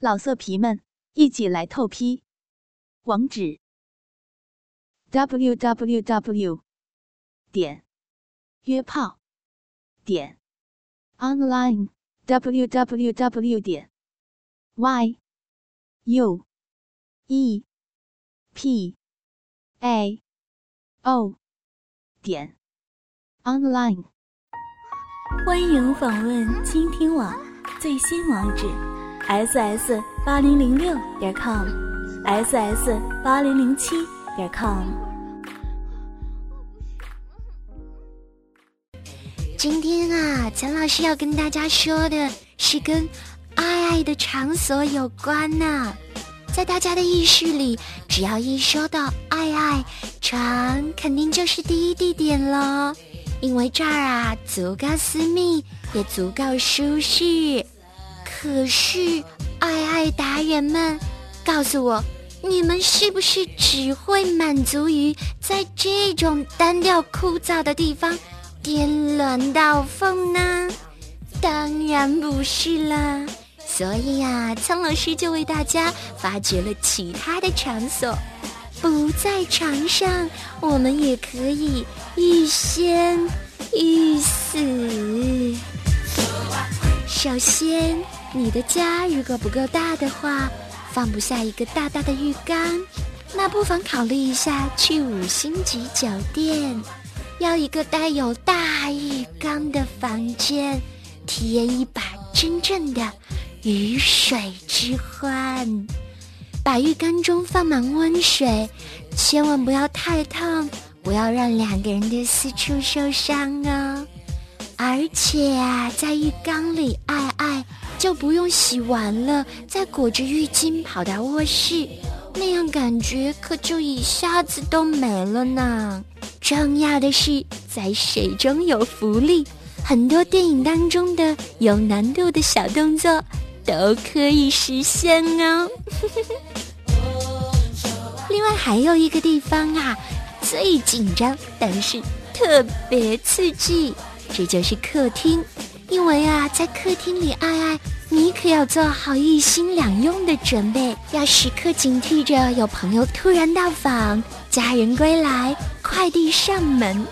老色皮们，一起来透批！网址：w w w 点约炮点 online w w w 点 y u e p a o 点 online。欢迎访问倾听网最新网址。Ss 八零零六点 com，ss 八零零七点 com。今天啊，陈老师要跟大家说的是跟爱爱的场所有关呢。在大家的意识里，只要一说到爱爱，床肯定就是第一地点了，因为这儿啊足够私密，也足够舒适。可是，爱爱达人们，告诉我，你们是不是只会满足于在这种单调枯燥的地方颠鸾倒凤呢？当然不是啦！所以呀，苍老师就为大家发掘了其他的场所，不在床上，我们也可以欲仙欲死。首先。你的家如果不够大的话，放不下一个大大的浴缸，那不妨考虑一下去五星级酒店，要一个带有大浴缸的房间，体验一把真正的鱼水之欢。把浴缸中放满温水，千万不要太烫，不要让两个人的私处受伤哦。而且啊，在浴缸里爱爱。就不用洗完了再裹着浴巾跑到卧室，那样感觉可就一下子都没了呢。重要的是，在水中有浮力，很多电影当中的有难度的小动作都可以实现哦。另外还有一个地方啊，最紧张，但是特别刺激，这就是客厅。因为啊，在客厅里，爱爱，你可要做好一心两用的准备，要时刻警惕着有朋友突然到访、家人归来、快递上门。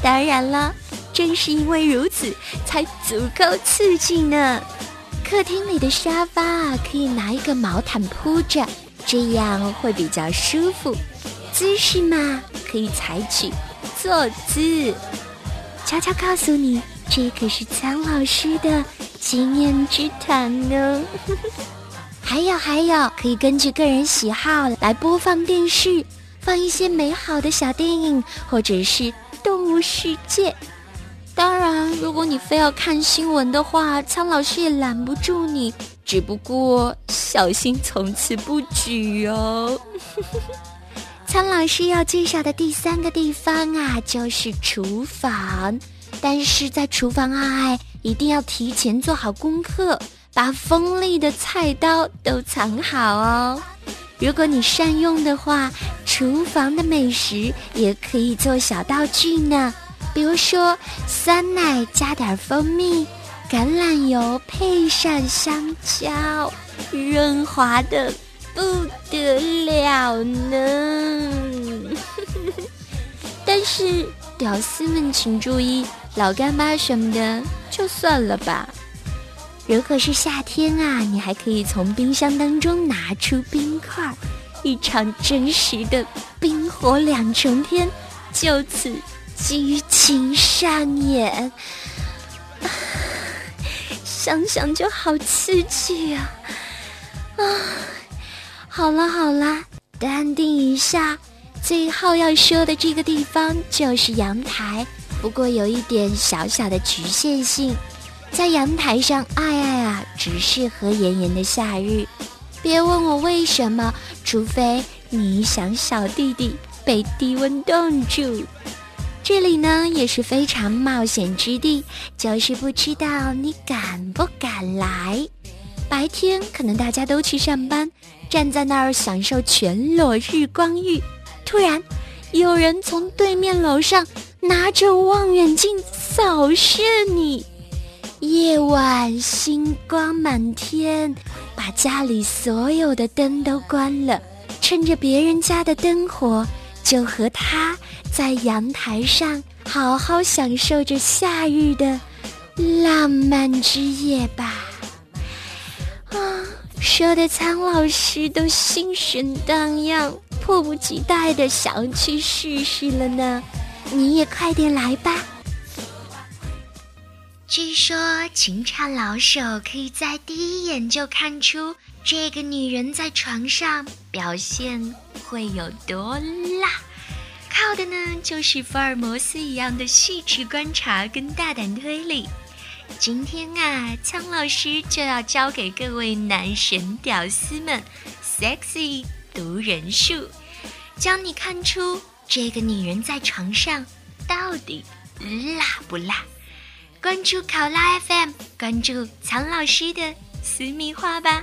当然了，正是因为如此，才足够刺激呢。客厅里的沙发，可以拿一个毛毯铺着，这样会比较舒服。姿势嘛，可以采取坐姿。悄悄告诉你。这可是苍老师的经验之谈呢。还有还有，可以根据个人喜好来播放电视，放一些美好的小电影，或者是动物世界。当然，如果你非要看新闻的话，苍老师也拦不住你。只不过小心从此不举哦。苍老师要介绍的第三个地方啊，就是厨房。但是在厨房啊，一定要提前做好功课，把锋利的菜刀都藏好哦。如果你善用的话，厨房的美食也可以做小道具呢。比如说，酸奶加点蜂蜜，橄榄油配上香蕉，润滑的不得了呢。但是，屌丝们请注意。老干妈什么的就算了吧。如果是夏天啊，你还可以从冰箱当中拿出冰块，一场真实的冰火两重天就此激情上演。想想就好刺激啊！啊，好了好了，淡定一下。最后要说的这个地方就是阳台。不过有一点小小的局限性，在阳台上爱爱啊，只适合炎炎的夏日。别问我为什么，除非你想小弟弟被低温冻住。这里呢也是非常冒险之地，就是不知道你敢不敢来。白天可能大家都去上班，站在那儿享受全裸日光浴，突然有人从对面楼上。拿着望远镜扫射你，夜晚星光满天，把家里所有的灯都关了，趁着别人家的灯火，就和他在阳台上好好享受着夏日的浪漫之夜吧。啊，说的苍老师都心神荡漾，迫不及待的想去试试了呢。你也快点来吧。据说情场老手可以在第一眼就看出这个女人在床上表现会有多辣，靠的呢就是福尔摩斯一样的细致观察跟大胆推理。今天啊，苍老师就要教给各位男神屌丝们 sexy 读人术，教你看出这个女人在床上到底辣不辣。关注考拉 FM，关注苍老师的私密话吧。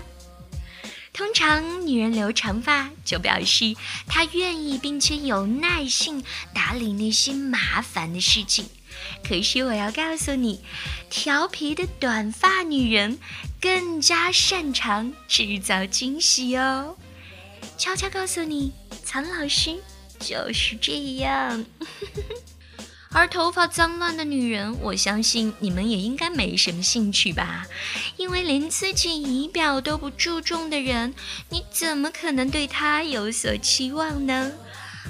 通常女人留长发，就表示她愿意并且有耐性打理那些麻烦的事情。可是我要告诉你，调皮的短发女人更加擅长制造惊喜哦。悄悄告诉你，苍老师就是这样。而头发脏乱的女人，我相信你们也应该没什么兴趣吧？因为连自己仪表都不注重的人，你怎么可能对她有所期望呢？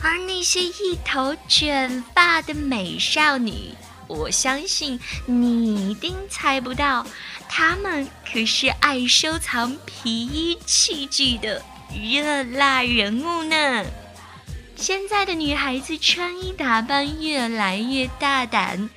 而那些一头卷发的美少女，我相信你一定猜不到，她们可是爱收藏皮衣器具的热辣人物呢。现在的女孩子穿衣打扮越来越大胆，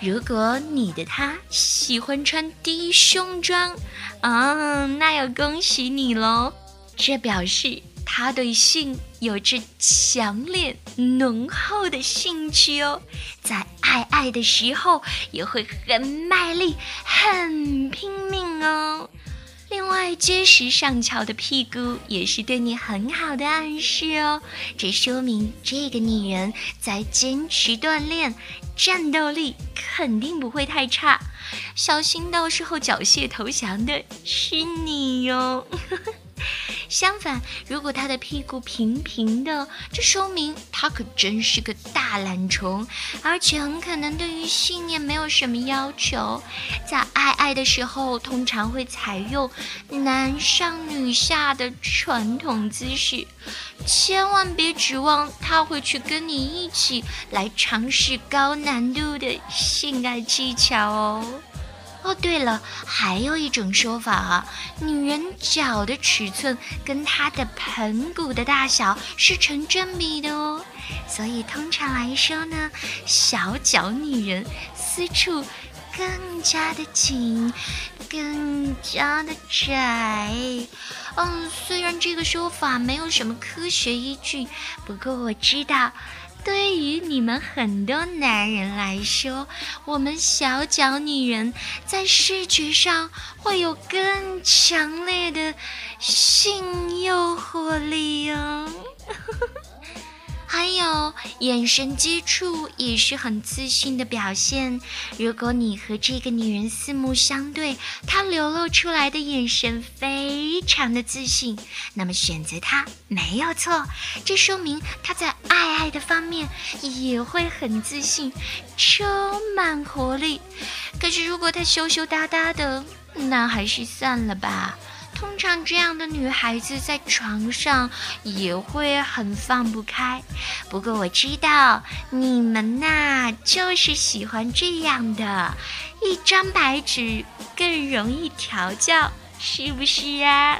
如果你的她喜欢穿低胸装，啊，那要恭喜你喽！这表示她对性有着强烈浓厚的兴趣哦，在爱爱的时候也会很卖力、很拼命哦。另外，结实上翘的屁股也是对你很好的暗示哦。这说明这个女人在坚持锻炼，战斗力肯定不会太差。小心到时候缴械投降的是你哟。相反，如果他的屁股平平的，这说明他可真是个大懒虫，而且很可能对于信念没有什么要求。在爱爱的时候，通常会采用男上女下的传统姿势，千万别指望他会去跟你一起来尝试高难度的性爱技巧哦。哦，对了，还有一种说法啊，女人脚的尺寸跟她的盆骨的大小是成正比的哦，所以通常来说呢，小脚女人私处更加的紧，更加的窄。嗯，虽然这个说法没有什么科学依据，不过我知道。对于你们很多男人来说，我们小脚女人在视觉上会有更强烈的性诱惑力哦。还有眼神接触也是很自信的表现。如果你和这个女人四目相对，她流露出来的眼神非常的自信，那么选择她没有错。这说明她在爱爱的方面也会很自信，充满活力。可是如果她羞羞答答的，那还是算了吧。通常这样的女孩子在床上也会很放不开，不过我知道你们呐就是喜欢这样的，一张白纸更容易调教，是不是啊？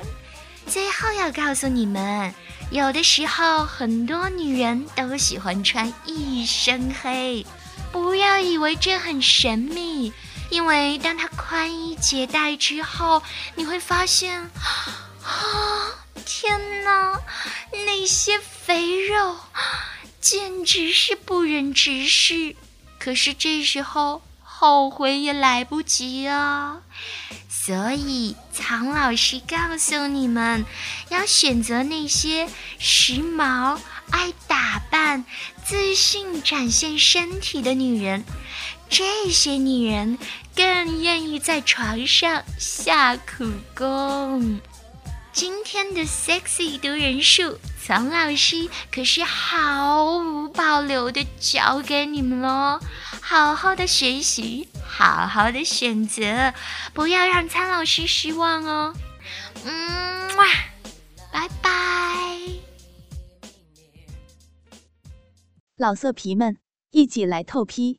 最后要告诉你们，有的时候很多女人都喜欢穿一身黑，不要以为这很神秘。因为当它宽衣解带之后，你会发现，啊，天哪，那些肥肉简直是不忍直视。可是这时候后悔也来不及啊！所以苍老师告诉你们，要选择那些时髦、爱打扮、自信展现身体的女人。这些女人更愿意在床上下苦功。今天的 sexy 读人数，苍老师可是毫无保留的教给你们喽！好好的学习，好好的选择，不要让苍老师失望哦。嗯，哇，拜拜！老色皮们，一起来透批！